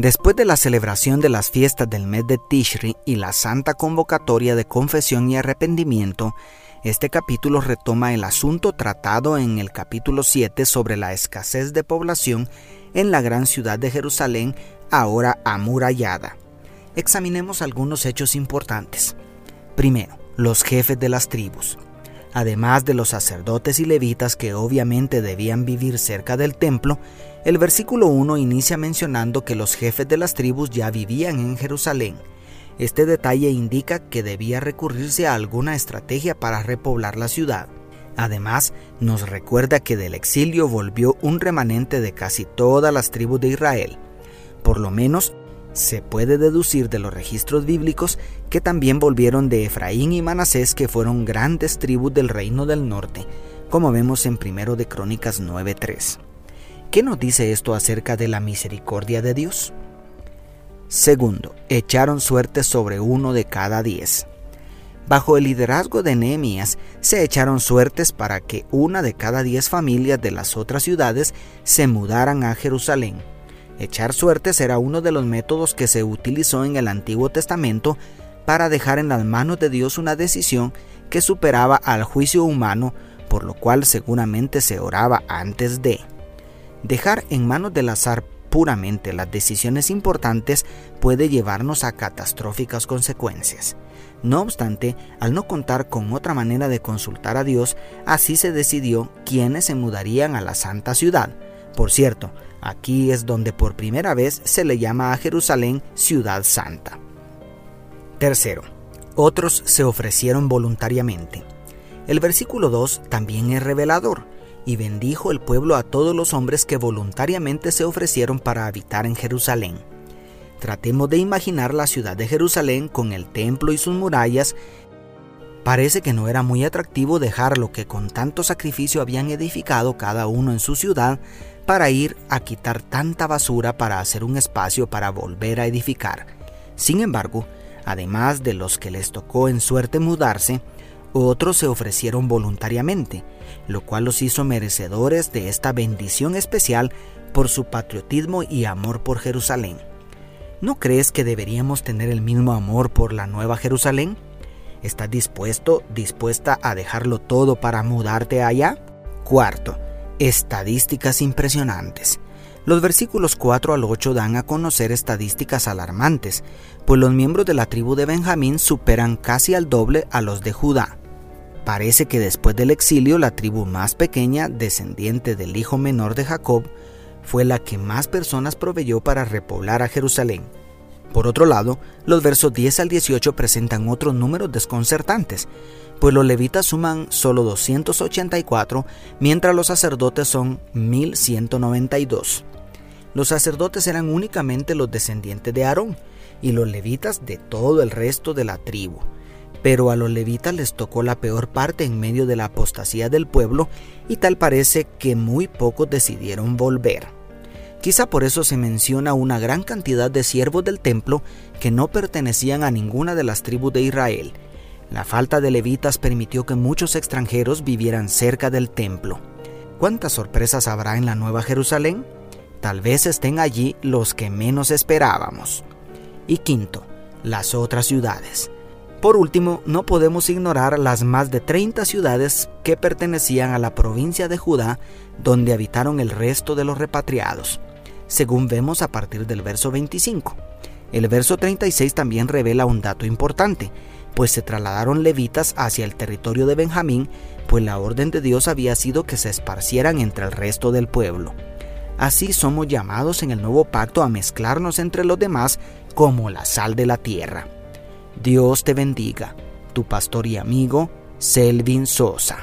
Después de la celebración de las fiestas del mes de Tishri y la santa convocatoria de confesión y arrepentimiento, este capítulo retoma el asunto tratado en el capítulo 7 sobre la escasez de población en la gran ciudad de Jerusalén, ahora amurallada. Examinemos algunos hechos importantes. Primero, los jefes de las tribus. Además de los sacerdotes y levitas que obviamente debían vivir cerca del templo, el versículo 1 inicia mencionando que los jefes de las tribus ya vivían en Jerusalén. Este detalle indica que debía recurrirse a alguna estrategia para repoblar la ciudad. Además, nos recuerda que del exilio volvió un remanente de casi todas las tribus de Israel. Por lo menos se puede deducir de los registros bíblicos que también volvieron de Efraín y Manasés, que fueron grandes tribus del reino del norte, como vemos en 1 de Crónicas 9:3. ¿Qué nos dice esto acerca de la misericordia de Dios? Segundo, echaron suerte sobre uno de cada diez. Bajo el liderazgo de Nehemías se echaron suertes para que una de cada diez familias de las otras ciudades se mudaran a Jerusalén Echar suertes era uno de los métodos que se utilizó en el Antiguo Testamento para dejar en las manos de Dios una decisión que superaba al juicio humano, por lo cual seguramente se oraba antes de. Dejar en manos del azar puramente las decisiones importantes puede llevarnos a catastróficas consecuencias. No obstante, al no contar con otra manera de consultar a Dios, así se decidió quiénes se mudarían a la santa ciudad. Por cierto, Aquí es donde por primera vez se le llama a Jerusalén ciudad santa. Tercero, otros se ofrecieron voluntariamente. El versículo 2 también es revelador, y bendijo el pueblo a todos los hombres que voluntariamente se ofrecieron para habitar en Jerusalén. Tratemos de imaginar la ciudad de Jerusalén con el templo y sus murallas. Parece que no era muy atractivo dejar lo que con tanto sacrificio habían edificado cada uno en su ciudad para ir a quitar tanta basura para hacer un espacio para volver a edificar. Sin embargo, además de los que les tocó en suerte mudarse, otros se ofrecieron voluntariamente, lo cual los hizo merecedores de esta bendición especial por su patriotismo y amor por Jerusalén. ¿No crees que deberíamos tener el mismo amor por la Nueva Jerusalén? ¿Estás dispuesto, dispuesta a dejarlo todo para mudarte allá? Cuarto, estadísticas impresionantes. Los versículos 4 al 8 dan a conocer estadísticas alarmantes, pues los miembros de la tribu de Benjamín superan casi al doble a los de Judá. Parece que después del exilio la tribu más pequeña, descendiente del hijo menor de Jacob, fue la que más personas proveyó para repoblar a Jerusalén. Por otro lado, los versos 10 al 18 presentan otros números desconcertantes, pues los levitas suman solo 284, mientras los sacerdotes son 1192. Los sacerdotes eran únicamente los descendientes de Aarón y los levitas de todo el resto de la tribu. Pero a los levitas les tocó la peor parte en medio de la apostasía del pueblo y tal parece que muy pocos decidieron volver. Quizá por eso se menciona una gran cantidad de siervos del templo que no pertenecían a ninguna de las tribus de Israel la falta de levitas permitió que muchos extranjeros vivieran cerca del templo. ¿Cuántas sorpresas habrá en la Nueva Jerusalén? Tal vez estén allí los que menos esperábamos. Y quinto, las otras ciudades. Por último, no podemos ignorar las más de 30 ciudades que pertenecían a la provincia de Judá, donde habitaron el resto de los repatriados, según vemos a partir del verso 25. El verso 36 también revela un dato importante pues se trasladaron levitas hacia el territorio de Benjamín, pues la orden de Dios había sido que se esparcieran entre el resto del pueblo. Así somos llamados en el nuevo pacto a mezclarnos entre los demás como la sal de la tierra. Dios te bendiga, tu pastor y amigo, Selvin Sosa.